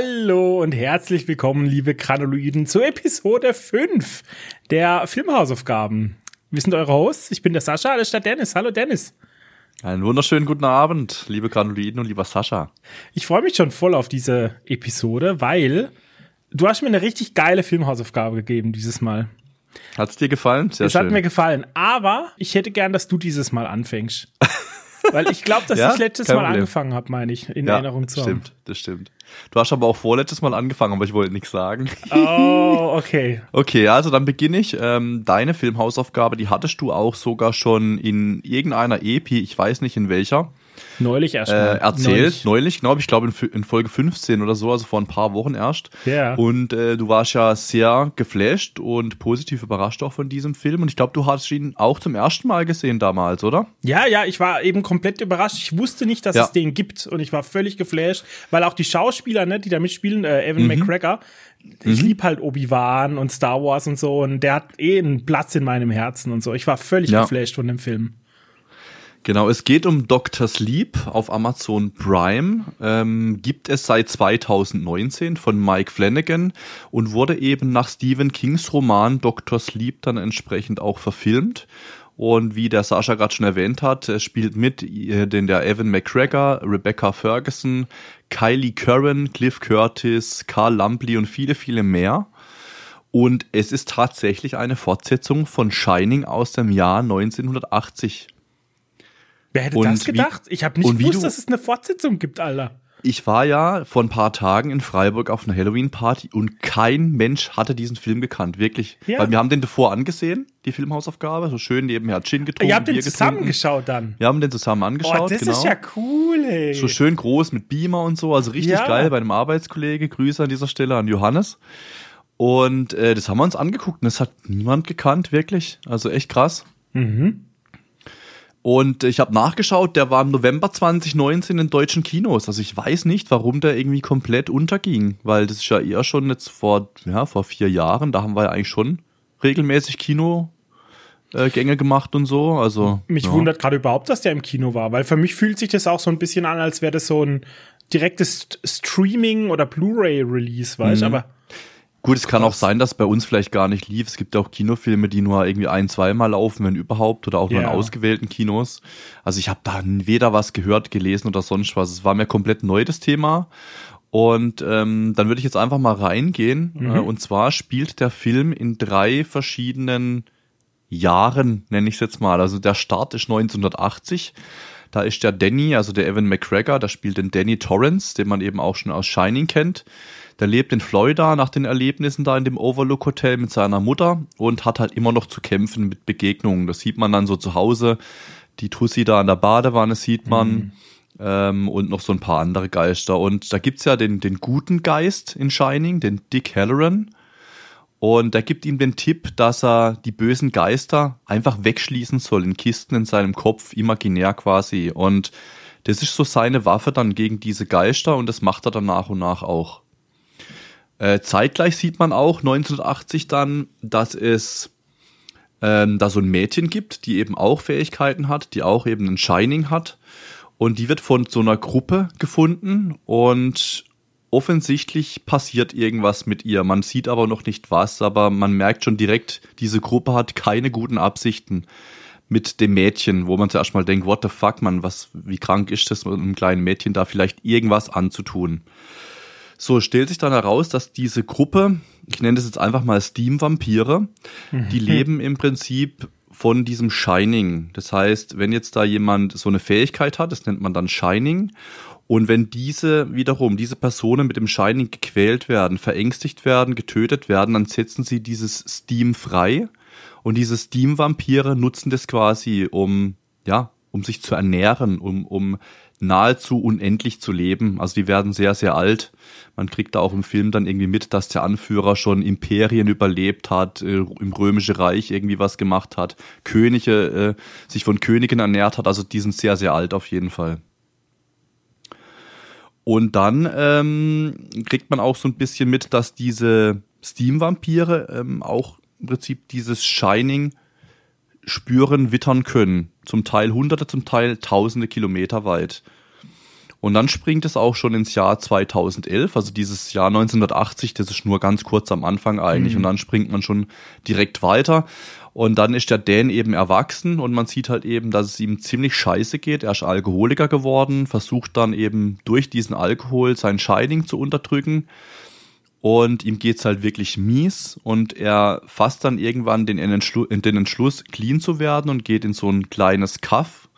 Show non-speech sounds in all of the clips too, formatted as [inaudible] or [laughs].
Hallo und herzlich willkommen, liebe Granuloiden, zur Episode 5 der Filmhausaufgaben. Wir sind eure Hosts. Ich bin der Sascha, alles statt Dennis. Hallo Dennis. Einen wunderschönen guten Abend, liebe Granuloiden und lieber Sascha. Ich freue mich schon voll auf diese Episode, weil du hast mir eine richtig geile Filmhausaufgabe gegeben dieses Mal. Hat's dir gefallen? Sehr es schön. hat mir gefallen, aber ich hätte gern, dass du dieses Mal anfängst. [laughs] Weil ich glaube, dass ja? ich letztes Mal Problem. angefangen habe, meine ich, in ja, Erinnerung zu haben. Stimmt, das stimmt. Du hast aber auch vorletztes Mal angefangen, aber ich wollte nichts sagen. Oh, okay. [laughs] okay, also dann beginne ich. Ähm, deine Filmhausaufgabe, die hattest du auch sogar schon in irgendeiner Epi, ich weiß nicht in welcher. Neulich erst äh, erzählt, neulich, neulich glaube ich, glaube in, in, Folge 15 oder so, also vor ein paar Wochen erst. Ja. Und äh, du warst ja sehr geflasht und positiv überrascht auch von diesem Film. Und ich glaube, du hast ihn auch zum ersten Mal gesehen damals, oder? Ja, ja, ich war eben komplett überrascht. Ich wusste nicht, dass ja. es den gibt und ich war völlig geflasht, weil auch die Schauspieler, ne, die da mitspielen, äh, Evan mhm. McGregor, ich mhm. lieb halt Obi-Wan und Star Wars und so und der hat eh einen Platz in meinem Herzen und so. Ich war völlig ja. geflasht von dem Film. Genau, es geht um Dr. Sleep auf Amazon Prime. Ähm, gibt es seit 2019 von Mike Flanagan und wurde eben nach Stephen Kings Roman Dr. Sleep dann entsprechend auch verfilmt. Und wie der Sascha gerade schon erwähnt hat, spielt mit äh, den der Evan McGregor, Rebecca Ferguson, Kylie Curran, Cliff Curtis, Carl Lampley und viele, viele mehr. Und es ist tatsächlich eine Fortsetzung von Shining aus dem Jahr 1980. Wer hätte und das gedacht? Wie, ich habe nicht gewusst, dass es eine Fortsetzung gibt, Alter. Ich war ja vor ein paar Tagen in Freiburg auf einer Halloween-Party und kein Mensch hatte diesen Film gekannt, wirklich. Ja. Weil wir haben den davor angesehen, die Filmhausaufgabe, so schön nebenher Gin getrunken. Ihr habt den zusammen geschaut dann? Wir haben den zusammen angeschaut, oh, das genau. ist ja cool, ey. So schön groß mit Beamer und so, also richtig ja. geil bei einem Arbeitskollege. Grüße an dieser Stelle an Johannes. Und äh, das haben wir uns angeguckt und das hat niemand gekannt, wirklich. Also echt krass. Mhm. Und ich habe nachgeschaut, der war im November 2019 in deutschen Kinos. Also ich weiß nicht, warum der irgendwie komplett unterging, weil das ist ja eher schon jetzt vor, ja, vor vier Jahren, da haben wir ja eigentlich schon regelmäßig Kinogänge äh, gemacht und so. Also mich ja. wundert gerade überhaupt, dass der im Kino war, weil für mich fühlt sich das auch so ein bisschen an, als wäre das so ein direktes Streaming oder Blu-ray-Release, weißt? Mhm. Aber Gut, es kann auch sein, dass bei uns vielleicht gar nicht lief. Es gibt ja auch Kinofilme, die nur irgendwie ein, zweimal laufen, wenn überhaupt, oder auch nur yeah. in ausgewählten Kinos. Also ich habe da weder was gehört, gelesen oder sonst was. Es war mir komplett neu, das Thema. Und ähm, dann würde ich jetzt einfach mal reingehen. Mhm. Äh, und zwar spielt der Film in drei verschiedenen Jahren, nenne ich es jetzt mal. Also der Start ist 1980. Da ist der Danny, also der Evan McGregor, da spielt den Danny Torrance, den man eben auch schon aus Shining kennt. Der lebt in Florida nach den Erlebnissen da in dem Overlook Hotel mit seiner Mutter und hat halt immer noch zu kämpfen mit Begegnungen. Das sieht man dann so zu Hause. Die Tussi da an der Badewanne sieht man. Mhm. Ähm, und noch so ein paar andere Geister. Und da gibt's ja den, den guten Geist in Shining, den Dick Halloran. Und der gibt ihm den Tipp, dass er die bösen Geister einfach wegschließen soll in Kisten in seinem Kopf, imaginär quasi. Und das ist so seine Waffe dann gegen diese Geister und das macht er dann nach und nach auch. Äh, zeitgleich sieht man auch 1980 dann, dass es ähm, da so ein Mädchen gibt, die eben auch Fähigkeiten hat, die auch eben ein Shining hat. Und die wird von so einer Gruppe gefunden und offensichtlich passiert irgendwas mit ihr. Man sieht aber noch nicht was, aber man merkt schon direkt, diese Gruppe hat keine guten Absichten mit dem Mädchen, wo man zuerst mal denkt, what the fuck, man, was, wie krank ist das, mit einem kleinen Mädchen da vielleicht irgendwas anzutun. So stellt sich dann heraus, dass diese Gruppe, ich nenne das jetzt einfach mal Steam-Vampire, mhm. die leben im Prinzip von diesem Shining. Das heißt, wenn jetzt da jemand so eine Fähigkeit hat, das nennt man dann Shining. Und wenn diese wiederum, diese Personen mit dem Shining gequält werden, verängstigt werden, getötet werden, dann setzen sie dieses Steam frei. Und diese Steam-Vampire nutzen das quasi, um, ja, um sich zu ernähren, um, um nahezu unendlich zu leben. Also die werden sehr, sehr alt. Man kriegt da auch im Film dann irgendwie mit, dass der Anführer schon Imperien überlebt hat, äh, im Römischen Reich irgendwie was gemacht hat, Könige, äh, sich von Königen ernährt hat. Also die sind sehr, sehr alt auf jeden Fall. Und dann ähm, kriegt man auch so ein bisschen mit, dass diese Steam-Vampire ähm, auch im Prinzip dieses Shining spüren, wittern können. Zum Teil hunderte, zum Teil tausende Kilometer weit. Und dann springt es auch schon ins Jahr 2011, also dieses Jahr 1980, das ist nur ganz kurz am Anfang eigentlich. Mhm. Und dann springt man schon direkt weiter. Und dann ist der Dan eben erwachsen und man sieht halt eben, dass es ihm ziemlich scheiße geht. Er ist Alkoholiker geworden, versucht dann eben durch diesen Alkohol sein Shining zu unterdrücken. Und ihm geht's halt wirklich mies und er fasst dann irgendwann den, Entschlu den Entschluss, clean zu werden und geht in so ein kleines Kaff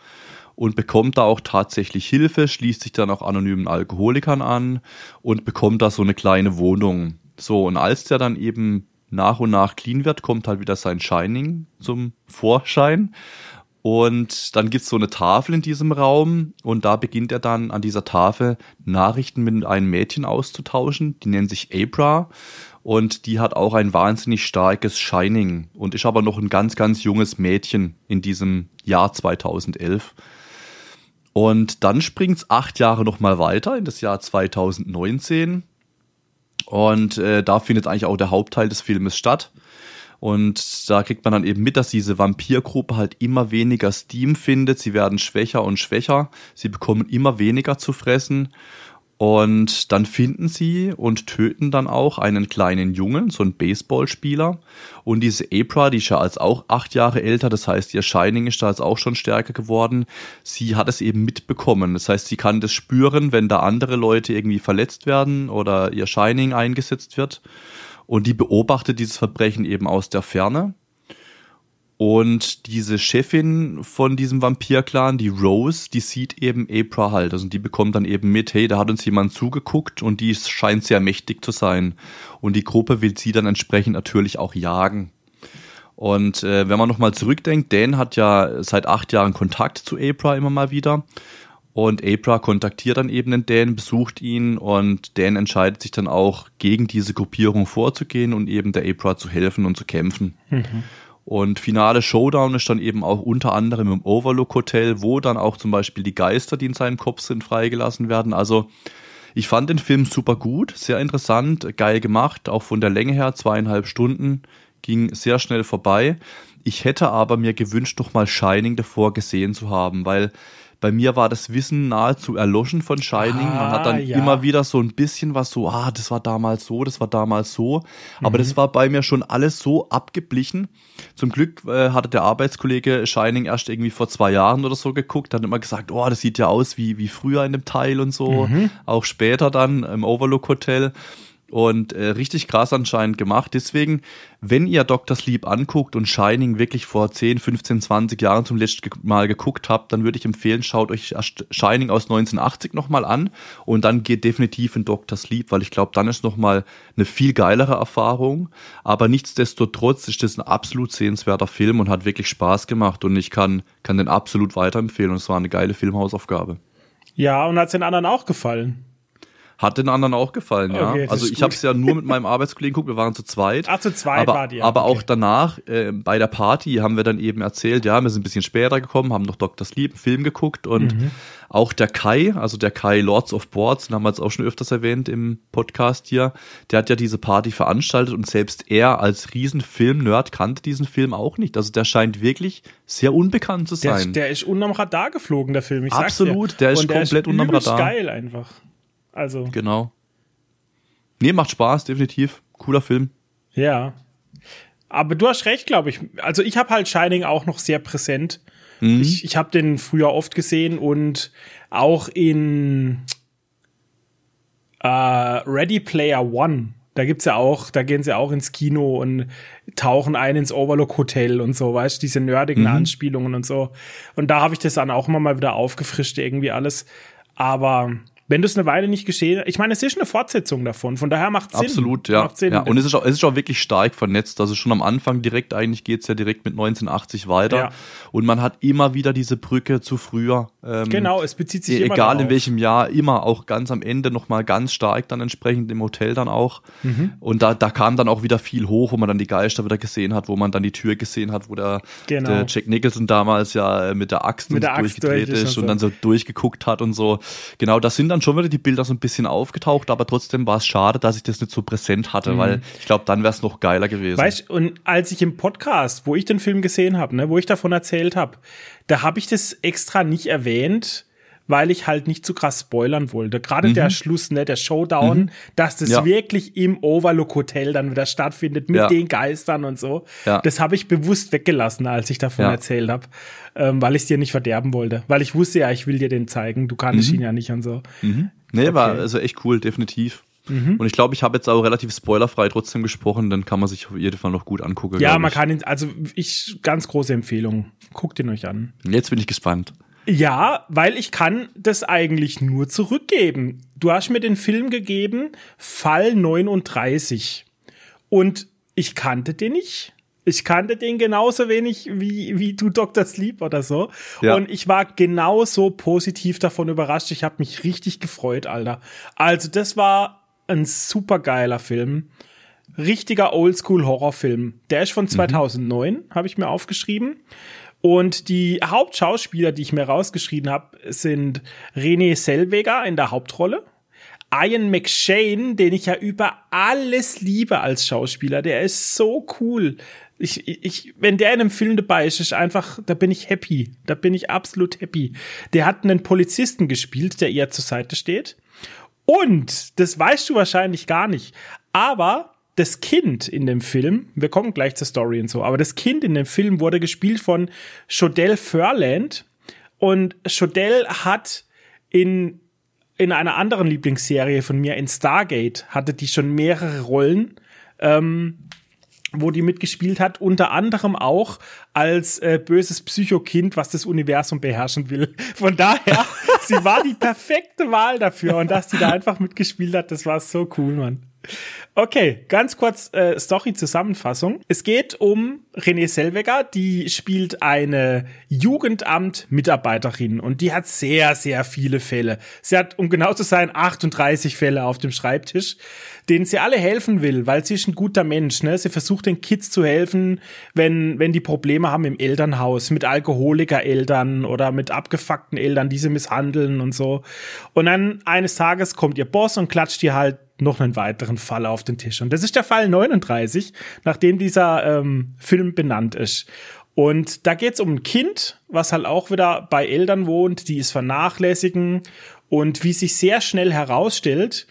und bekommt da auch tatsächlich Hilfe, schließt sich dann auch anonymen Alkoholikern an und bekommt da so eine kleine Wohnung. So, und als der dann eben nach und nach clean wird, kommt halt wieder sein Shining zum Vorschein. Und dann gibt's so eine Tafel in diesem Raum und da beginnt er dann an dieser Tafel Nachrichten mit einem Mädchen auszutauschen. Die nennt sich Abra und die hat auch ein wahnsinnig starkes Shining und ist aber noch ein ganz, ganz junges Mädchen in diesem Jahr 2011. Und dann springt's acht Jahre nochmal weiter in das Jahr 2019 und äh, da findet eigentlich auch der Hauptteil des Filmes statt. Und da kriegt man dann eben mit, dass diese Vampirgruppe halt immer weniger Steam findet. Sie werden schwächer und schwächer. Sie bekommen immer weniger zu fressen. Und dann finden sie und töten dann auch einen kleinen Jungen, so einen Baseballspieler. Und diese April, die ist ja als auch acht Jahre älter, das heißt, ihr Shining ist da jetzt auch schon stärker geworden. Sie hat es eben mitbekommen. Das heißt, sie kann das spüren, wenn da andere Leute irgendwie verletzt werden oder ihr Shining eingesetzt wird. Und die beobachtet dieses Verbrechen eben aus der Ferne und diese Chefin von diesem Vampir-Clan, die Rose, die sieht eben April halt. Also die bekommt dann eben mit, hey, da hat uns jemand zugeguckt und die scheint sehr mächtig zu sein. Und die Gruppe will sie dann entsprechend natürlich auch jagen. Und äh, wenn man nochmal zurückdenkt, Dan hat ja seit acht Jahren Kontakt zu April immer mal wieder. Und April kontaktiert dann eben den Dan, besucht ihn und Dan entscheidet sich dann auch, gegen diese Gruppierung vorzugehen und eben der April zu helfen und zu kämpfen. Mhm. Und finale Showdown ist dann eben auch unter anderem im Overlook Hotel, wo dann auch zum Beispiel die Geister, die in seinem Kopf sind, freigelassen werden. Also ich fand den Film super gut, sehr interessant, geil gemacht, auch von der Länge her, zweieinhalb Stunden, ging sehr schnell vorbei. Ich hätte aber mir gewünscht, noch mal Shining davor gesehen zu haben, weil bei mir war das Wissen nahezu erloschen von Shining. Ah, Man hat dann ja. immer wieder so ein bisschen was so, ah, das war damals so, das war damals so. Aber mhm. das war bei mir schon alles so abgeblichen. Zum Glück äh, hatte der Arbeitskollege Shining erst irgendwie vor zwei Jahren oder so geguckt, hat immer gesagt, oh, das sieht ja aus wie, wie früher in dem Teil und so. Mhm. Auch später dann im Overlook Hotel und äh, richtig krass anscheinend gemacht. Deswegen, wenn ihr Dr. Sleep anguckt und Shining wirklich vor 10, 15, 20 Jahren zum letzten Mal geguckt habt, dann würde ich empfehlen, schaut euch Shining aus 1980 nochmal an und dann geht definitiv in Dr. Sleep, weil ich glaube, dann ist nochmal eine viel geilere Erfahrung. Aber nichtsdestotrotz ist das ein absolut sehenswerter Film und hat wirklich Spaß gemacht und ich kann, kann den absolut weiterempfehlen und es war eine geile Filmhausaufgabe. Ja, und hat den anderen auch gefallen? Hat den anderen auch gefallen, ja. Okay, also ich habe es ja nur [laughs] mit meinem Arbeitskollegen geguckt, wir waren zu zweit. Ach, zu zweit aber, war die. Ja. Aber okay. auch danach, äh, bei der Party, haben wir dann eben erzählt, ja, wir sind ein bisschen später gekommen, haben noch Dr. Sleep, einen Film geguckt und mhm. auch der Kai, also der Kai Lords of Boards, den haben wir jetzt auch schon öfters erwähnt im Podcast hier, der hat ja diese Party veranstaltet und selbst er als Riesenfilm-Nerd kannte diesen Film auch nicht. Also der scheint wirklich sehr unbekannt zu sein. Der, der ist unterm Radar geflogen, der Film. Ich Absolut, der ist und komplett der ist unterm Radar. geil einfach. Also. Genau. Nee, macht Spaß, definitiv. Cooler Film. Ja. Aber du hast recht, glaube ich. Also ich habe halt Shining auch noch sehr präsent. Mhm. Ich, ich habe den früher oft gesehen und auch in äh, Ready Player One. Da gibt's ja auch, da gehen sie auch ins Kino und tauchen ein ins Overlook Hotel und so, weißt du, diese nerdigen mhm. Anspielungen und so. Und da habe ich das dann auch immer mal wieder aufgefrischt, irgendwie alles. Aber wenn du es eine Weile nicht geschehen, ich meine, es ist eine Fortsetzung davon, von daher macht es Sinn. Absolut, ja. Sinn, ja. Und es ist, auch, es ist auch wirklich stark vernetzt. Also schon am Anfang direkt, eigentlich geht's ja direkt mit 1980 weiter. Ja. Und man hat immer wieder diese Brücke zu früher. Ähm, genau, es bezieht sich e immer Egal in welchem Jahr, immer auch ganz am Ende nochmal ganz stark dann entsprechend im Hotel dann auch. Mhm. Und da, da kam dann auch wieder viel hoch, wo man dann die Geister wieder gesehen hat, wo man dann die Tür gesehen hat, wo der, genau. der Jack Nicholson damals ja mit der Axt, mit der Axt durchgedreht durch ist, und, so. und dann so durchgeguckt hat und so. Genau, das sind dann schon wieder die Bilder so ein bisschen aufgetaucht, aber trotzdem war es schade, dass ich das nicht so präsent hatte, mhm. weil ich glaube, dann wäre es noch geiler gewesen. Weißt und als ich im Podcast, wo ich den Film gesehen habe, ne, wo ich davon erzählt habe, da habe ich das extra nicht erwähnt, weil ich halt nicht zu krass spoilern wollte. Gerade mhm. der Schluss, ne, der Showdown, mhm. dass das ja. wirklich im Overlook Hotel dann wieder stattfindet mit ja. den Geistern und so. Ja. Das habe ich bewusst weggelassen, als ich davon erzählt habe, ähm, weil ich es dir nicht verderben wollte. Weil ich wusste ja, ich will dir den zeigen, du kannst mhm. ihn ja nicht und so. Mhm. Nee, okay. war also echt cool, definitiv. Mhm. Und ich glaube, ich habe jetzt auch relativ spoilerfrei trotzdem gesprochen, dann kann man sich auf jeden Fall noch gut angucken. Ja, man kann ihn, also ich, ganz große Empfehlung. Guckt ihn euch an. Jetzt bin ich gespannt. Ja, weil ich kann das eigentlich nur zurückgeben. Du hast mir den Film gegeben, Fall 39. Und ich kannte den nicht. Ich kannte den genauso wenig wie, wie du Dr. Sleep oder so. Ja. Und ich war genauso positiv davon überrascht. Ich habe mich richtig gefreut, Alter. Also das war ein super geiler Film. Richtiger Oldschool-Horrorfilm. Der ist von 2009, mhm. habe ich mir aufgeschrieben. Und die Hauptschauspieler, die ich mir rausgeschrieben habe, sind René Selweger in der Hauptrolle. Ian McShane, den ich ja über alles liebe als Schauspieler, der ist so cool. Ich, ich, wenn der in einem Film dabei ist, ist einfach, da bin ich happy. Da bin ich absolut happy. Der hat einen Polizisten gespielt, der ihr zur Seite steht. Und, das weißt du wahrscheinlich gar nicht, aber das Kind in dem Film, wir kommen gleich zur Story und so, aber das Kind in dem Film wurde gespielt von Chodell Furland und Chodell hat in in einer anderen Lieblingsserie von mir, in Stargate, hatte die schon mehrere Rollen, ähm, wo die mitgespielt hat, unter anderem auch als äh, böses Psychokind, was das Universum beherrschen will. [laughs] Von daher, sie war die perfekte Wahl dafür und dass die da einfach mitgespielt hat, das war so cool, Mann. Okay, ganz kurz äh, Story-Zusammenfassung. Es geht um René Selweger, die spielt eine Jugendamt-Mitarbeiterin und die hat sehr, sehr viele Fälle. Sie hat, um genau zu sein, 38 Fälle auf dem Schreibtisch, denen sie alle helfen will, weil sie ist ein guter Mensch. Ne? Sie versucht den Kids zu helfen, wenn, wenn die Probleme haben im Elternhaus, mit Alkoholiker-Eltern oder mit abgefuckten Eltern, die sie misshandeln und so. Und dann eines Tages kommt ihr Boss und klatscht ihr halt noch einen weiteren Fall auf den Tisch. Und das ist der Fall 39, nachdem dieser ähm, Film benannt ist. Und da geht es um ein Kind, was halt auch wieder bei Eltern wohnt, die es vernachlässigen und wie sich sehr schnell herausstellt,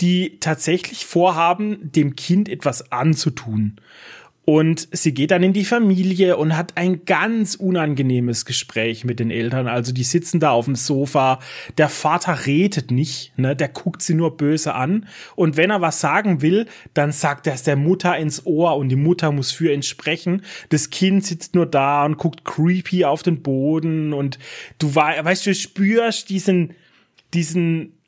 die tatsächlich vorhaben, dem Kind etwas anzutun. Und sie geht dann in die Familie und hat ein ganz unangenehmes Gespräch mit den Eltern. Also die sitzen da auf dem Sofa. Der Vater redet nicht, ne? Der guckt sie nur böse an. Und wenn er was sagen will, dann sagt er es der Mutter ins Ohr und die Mutter muss für ihn sprechen. Das Kind sitzt nur da und guckt creepy auf den Boden und du weißt, du spürst diesen, diesen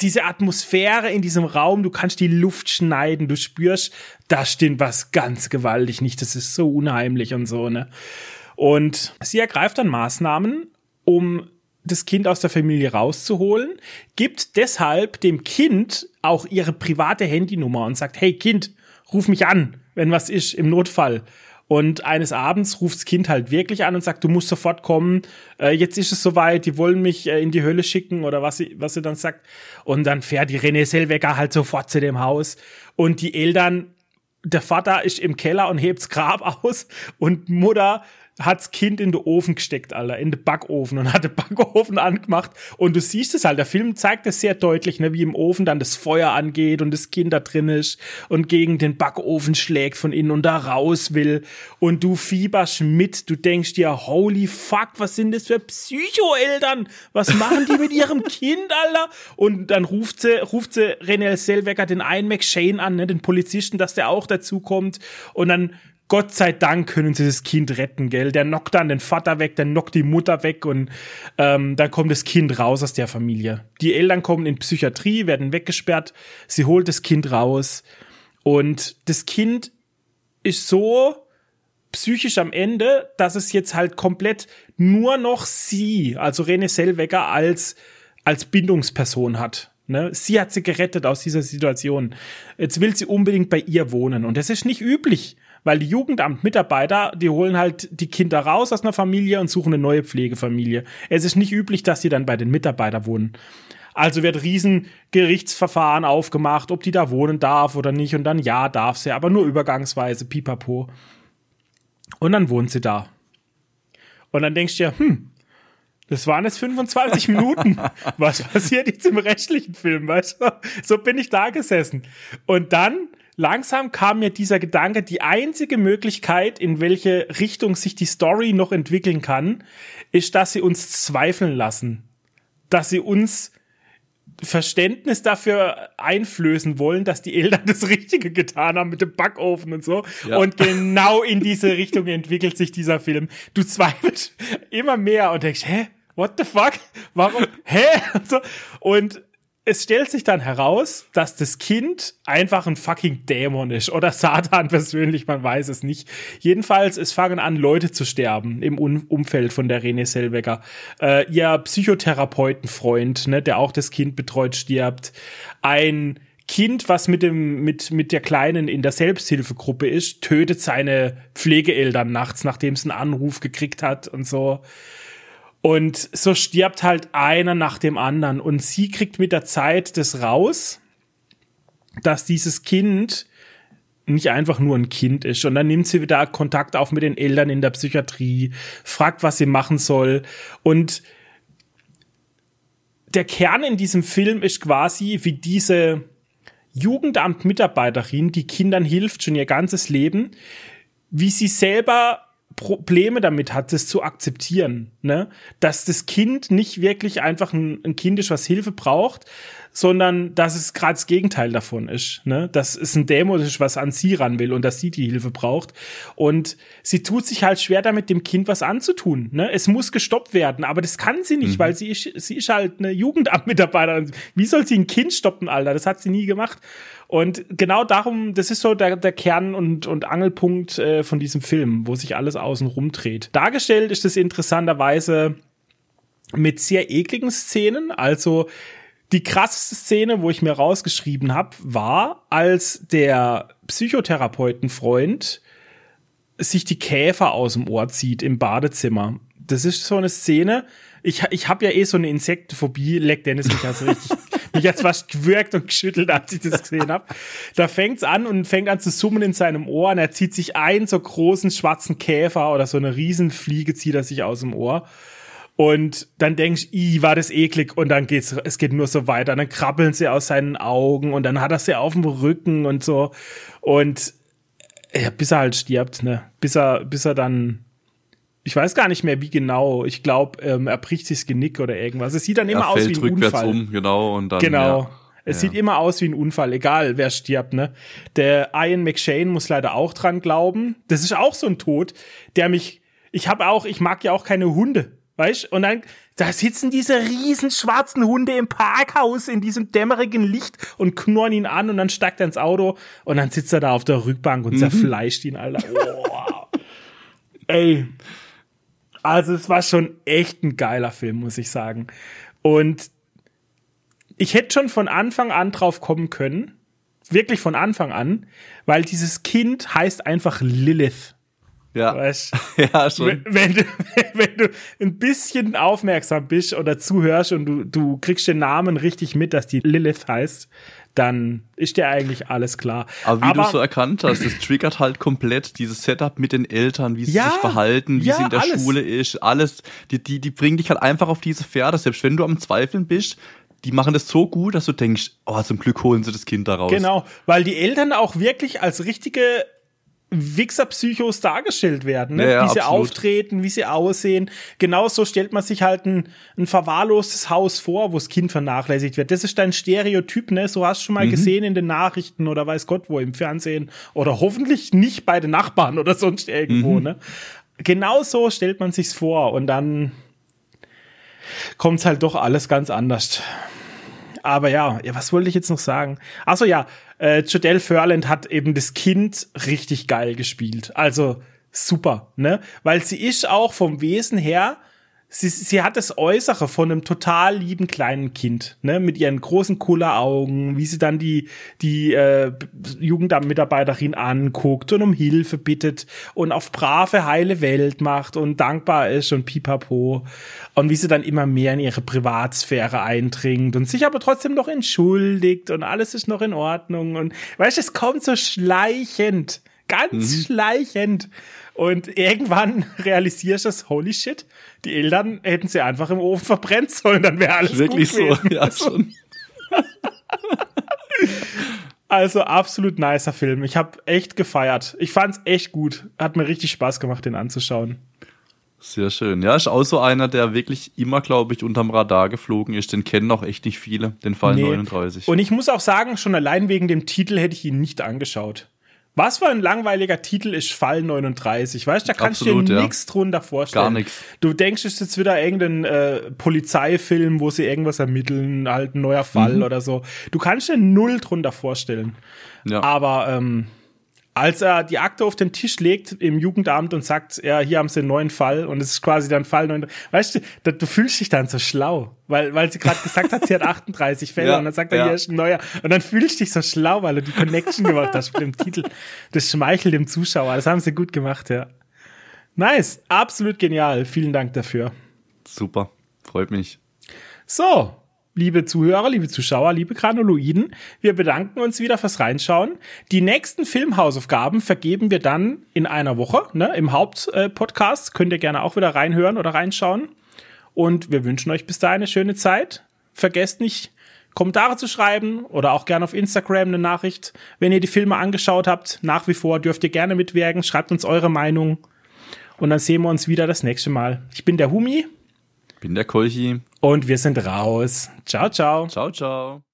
diese Atmosphäre in diesem Raum, du kannst die Luft schneiden, du spürst, da stimmt was ganz gewaltig nicht, das ist so unheimlich und so, ne? Und sie ergreift dann Maßnahmen, um das Kind aus der Familie rauszuholen, gibt deshalb dem Kind auch ihre private Handynummer und sagt, hey Kind, ruf mich an, wenn was ist, im Notfall. Und eines Abends ruft das Kind halt wirklich an und sagt, du musst sofort kommen, äh, jetzt ist es soweit, die wollen mich äh, in die Hölle schicken oder was sie, was sie dann sagt. Und dann fährt die René Selweger halt sofort zu dem Haus. Und die Eltern, der Vater ist im Keller und hebt's Grab [laughs] aus und Mutter hat's Kind in den Ofen gesteckt, Alter, in den Backofen und hat den [laughs] Backofen angemacht. Und du siehst es halt, der Film zeigt es sehr deutlich, ne, wie im Ofen dann das Feuer angeht und das Kind da drin ist und gegen den Backofen schlägt von innen und da raus will. Und du fieberst mit, du denkst dir, holy fuck, was sind das für Psycho-Eltern? Was machen die mit ihrem [laughs] Kind, Alter? Und dann ruft sie, ruft sie René Selweger den einen McShane an, ne, den Polizisten, dass der auch dazu kommt. Und dann Gott sei Dank können sie das Kind retten, gell? Der knockt dann den Vater weg, der knockt die Mutter weg und ähm, dann kommt das Kind raus aus der Familie. Die Eltern kommen in Psychiatrie, werden weggesperrt, sie holt das Kind raus und das Kind ist so psychisch am Ende, dass es jetzt halt komplett nur noch sie, also Rene Selweger als als Bindungsperson hat. Ne? Sie hat sie gerettet aus dieser Situation. Jetzt will sie unbedingt bei ihr wohnen und das ist nicht üblich weil die Jugendamtmitarbeiter, die holen halt die Kinder raus aus einer Familie und suchen eine neue Pflegefamilie. Es ist nicht üblich, dass die dann bei den Mitarbeitern wohnen. Also wird riesen Gerichtsverfahren aufgemacht, ob die da wohnen darf oder nicht. Und dann ja, darf sie, aber nur übergangsweise, pipapo. Und dann wohnt sie da. Und dann denkst du dir, hm, Das waren jetzt 25 [laughs] Minuten. Was passiert jetzt im restlichen Film? Weißt du? So bin ich da gesessen. Und dann langsam kam mir dieser Gedanke, die einzige Möglichkeit, in welche Richtung sich die Story noch entwickeln kann, ist, dass sie uns zweifeln lassen. Dass sie uns Verständnis dafür einflößen wollen, dass die Eltern [laughs] das Richtige getan haben mit dem Backofen und so. Ja. Und genau in diese Richtung entwickelt sich dieser Film. Du zweifelst immer mehr und denkst, hä? What the fuck? Warum? hä? [laughs] Und, so. und es stellt sich dann heraus, dass das Kind einfach ein fucking Dämon ist oder [laughs] Satan persönlich, man weiß es nicht. Jedenfalls, es fangen an, Leute zu sterben im Un Umfeld von der René Selweger. Äh, ihr Psychotherapeutenfreund, ne, der auch das Kind betreut, stirbt. Ein Kind, was mit dem mit mit der Kleinen in der Selbsthilfegruppe ist, tötet seine Pflegeeltern nachts, nachdem es einen Anruf gekriegt hat und so. Und so stirbt halt einer nach dem anderen. Und sie kriegt mit der Zeit das raus, dass dieses Kind nicht einfach nur ein Kind ist. Und dann nimmt sie wieder Kontakt auf mit den Eltern in der Psychiatrie, fragt, was sie machen soll. Und der Kern in diesem Film ist quasi, wie diese Jugendamt-Mitarbeiterin, die Kindern hilft schon ihr ganzes Leben, wie sie selber Probleme damit hat, das zu akzeptieren, ne? Dass das Kind nicht wirklich einfach ein, ein Kind ist, was Hilfe braucht, sondern dass es gerade das Gegenteil davon ist, ne? Dass es ein Dämon ist, was an sie ran will und dass sie die Hilfe braucht. Und sie tut sich halt schwer damit, dem Kind was anzutun, ne? Es muss gestoppt werden, aber das kann sie nicht, mhm. weil sie ist, sie ist halt eine Jugendamtmitarbeiterin. Wie soll sie ein Kind stoppen, Alter? Das hat sie nie gemacht. Und genau darum, das ist so der, der Kern und, und Angelpunkt äh, von diesem Film, wo sich alles außen rumdreht. Dargestellt ist es interessanterweise mit sehr ekligen Szenen. Also die krasseste Szene, wo ich mir rausgeschrieben habe, war, als der Psychotherapeutenfreund sich die Käfer aus dem Ohr zieht im Badezimmer. Das ist so eine Szene. Ich, ich habe ja eh so eine Insektenphobie, leckt Dennis mich also richtig [laughs] mich hat's fast gewürgt und geschüttelt, als ich das gesehen habe. Da fängt's an und fängt an zu summen in seinem Ohr und er zieht sich einen so großen schwarzen Käfer oder so eine Riesenfliege zieht er sich aus dem Ohr. Und dann denkst i, war das eklig und dann geht's, es geht nur so weiter. Und dann krabbeln sie aus seinen Augen und dann hat er sie auf dem Rücken und so. Und ja, bis er halt stirbt, ne? Bis er, bis er dann ich weiß gar nicht mehr, wie genau. Ich glaube, ähm, er bricht sich das Genick oder irgendwas. Es sieht dann immer er aus wie ein rückwärts Unfall. um, genau. Und dann, genau. Ja. Es ja. sieht immer aus wie ein Unfall, egal wer stirbt, ne? Der Ian McShane muss leider auch dran glauben. Das ist auch so ein Tod, der mich, ich habe auch, ich mag ja auch keine Hunde, weißt? Und dann, da sitzen diese riesen schwarzen Hunde im Parkhaus in diesem dämmerigen Licht und knurren ihn an und dann steigt er ins Auto und dann sitzt er da auf der Rückbank und mhm. zerfleischt ihn, Alter. [laughs] Oh. Ey, also es war schon echt ein geiler Film, muss ich sagen. Und ich hätte schon von Anfang an drauf kommen können, wirklich von Anfang an, weil dieses Kind heißt einfach Lilith. Ja. Weißt, [laughs] ja, schon. Wenn, du, [laughs] wenn du ein bisschen aufmerksam bist oder zuhörst und du, du kriegst den Namen richtig mit, dass die Lilith heißt, dann ist dir eigentlich alles klar. Aber wie Aber, du so erkannt hast, das triggert halt komplett dieses Setup mit den Eltern, wie sie ja, sich verhalten, wie ja, sie in der alles. Schule ist, alles. Die, die, die bringen dich halt einfach auf diese Pferde, selbst wenn du am Zweifeln bist. Die machen das so gut, dass du denkst, oh, zum Glück holen sie das Kind da raus. Genau, weil die Eltern auch wirklich als richtige Wichser-Psychos dargestellt werden, ne? Ja, ja, wie sie absolut. auftreten, wie sie aussehen. Genauso stellt man sich halt ein, ein verwahrlostes Haus vor, wo das Kind vernachlässigt wird. Das ist dein Stereotyp, ne? So hast du schon mal mhm. gesehen in den Nachrichten oder weiß Gott wo im Fernsehen oder hoffentlich nicht bei den Nachbarn oder sonst irgendwo, mhm. ne? Genauso stellt man sich's vor und dann kommt's halt doch alles ganz anders. Aber ja, ja, was wollte ich jetzt noch sagen? Achso, ja, äh, Jodelle Furland hat eben das Kind richtig geil gespielt. Also super, ne? Weil sie ist auch vom Wesen her sie, sie hat das Äußere von einem total lieben kleinen Kind, ne, mit ihren großen Kulleraugen, wie sie dann die die äh, Jugendamtmitarbeiterin anguckt und um Hilfe bittet und auf brave heile Welt macht und dankbar ist und pipapo. Und wie sie dann immer mehr in ihre Privatsphäre eindringt und sich aber trotzdem noch entschuldigt und alles ist noch in Ordnung. Und weißt, es kommt so schleichend Ganz mhm. schleichend. Und irgendwann [laughs] realisierst du das, holy shit, die Eltern hätten sie einfach im Ofen verbrennt sollen, dann wäre alles Wirklich gut gewesen. so, ja schon. [laughs] also absolut nicer Film. Ich habe echt gefeiert. Ich fand's echt gut. Hat mir richtig Spaß gemacht, den anzuschauen. Sehr schön. Ja, ist auch so einer, der wirklich immer, glaube ich, unterm Radar geflogen ist. Den kennen auch echt nicht viele, den Fall nee. 39. Und ich muss auch sagen, schon allein wegen dem Titel hätte ich ihn nicht angeschaut. Was für ein langweiliger Titel ist Fall 39, weißt du? Da kannst du dir ja. nichts drunter vorstellen. Gar nichts. Du denkst, es ist jetzt wieder irgendein äh, Polizeifilm, wo sie irgendwas ermitteln, halt ein neuer Fall mhm. oder so. Du kannst dir null drunter vorstellen. Ja. Aber ähm, als er die Akte auf den Tisch legt im Jugendamt und sagt, ja, hier haben sie einen neuen Fall und es ist quasi dann Fall 9. Weißt du, da, du fühlst dich dann so schlau, weil, weil sie gerade gesagt hat, sie hat [laughs] 38 Fälle ja, und dann sagt er, ja. hier ist ein neuer. Und dann fühlst du dich so schlau, weil du die Connection gemacht hast mit dem Titel. Das schmeichelt dem Zuschauer. Das haben sie gut gemacht, ja. Nice, absolut genial. Vielen Dank dafür. Super, freut mich. So, liebe Zuhörer, liebe Zuschauer, liebe Granuloiden, wir bedanken uns wieder fürs Reinschauen. Die nächsten Filmhausaufgaben vergeben wir dann in einer Woche, ne, im Hauptpodcast. Könnt ihr gerne auch wieder reinhören oder reinschauen. Und wir wünschen euch bis dahin eine schöne Zeit. Vergesst nicht, Kommentare zu schreiben oder auch gerne auf Instagram eine Nachricht. Wenn ihr die Filme angeschaut habt, nach wie vor dürft ihr gerne mitwirken. Schreibt uns eure Meinung. Und dann sehen wir uns wieder das nächste Mal. Ich bin der Humi. Bin der Kolchi. Und wir sind raus. Ciao, ciao. Ciao, ciao.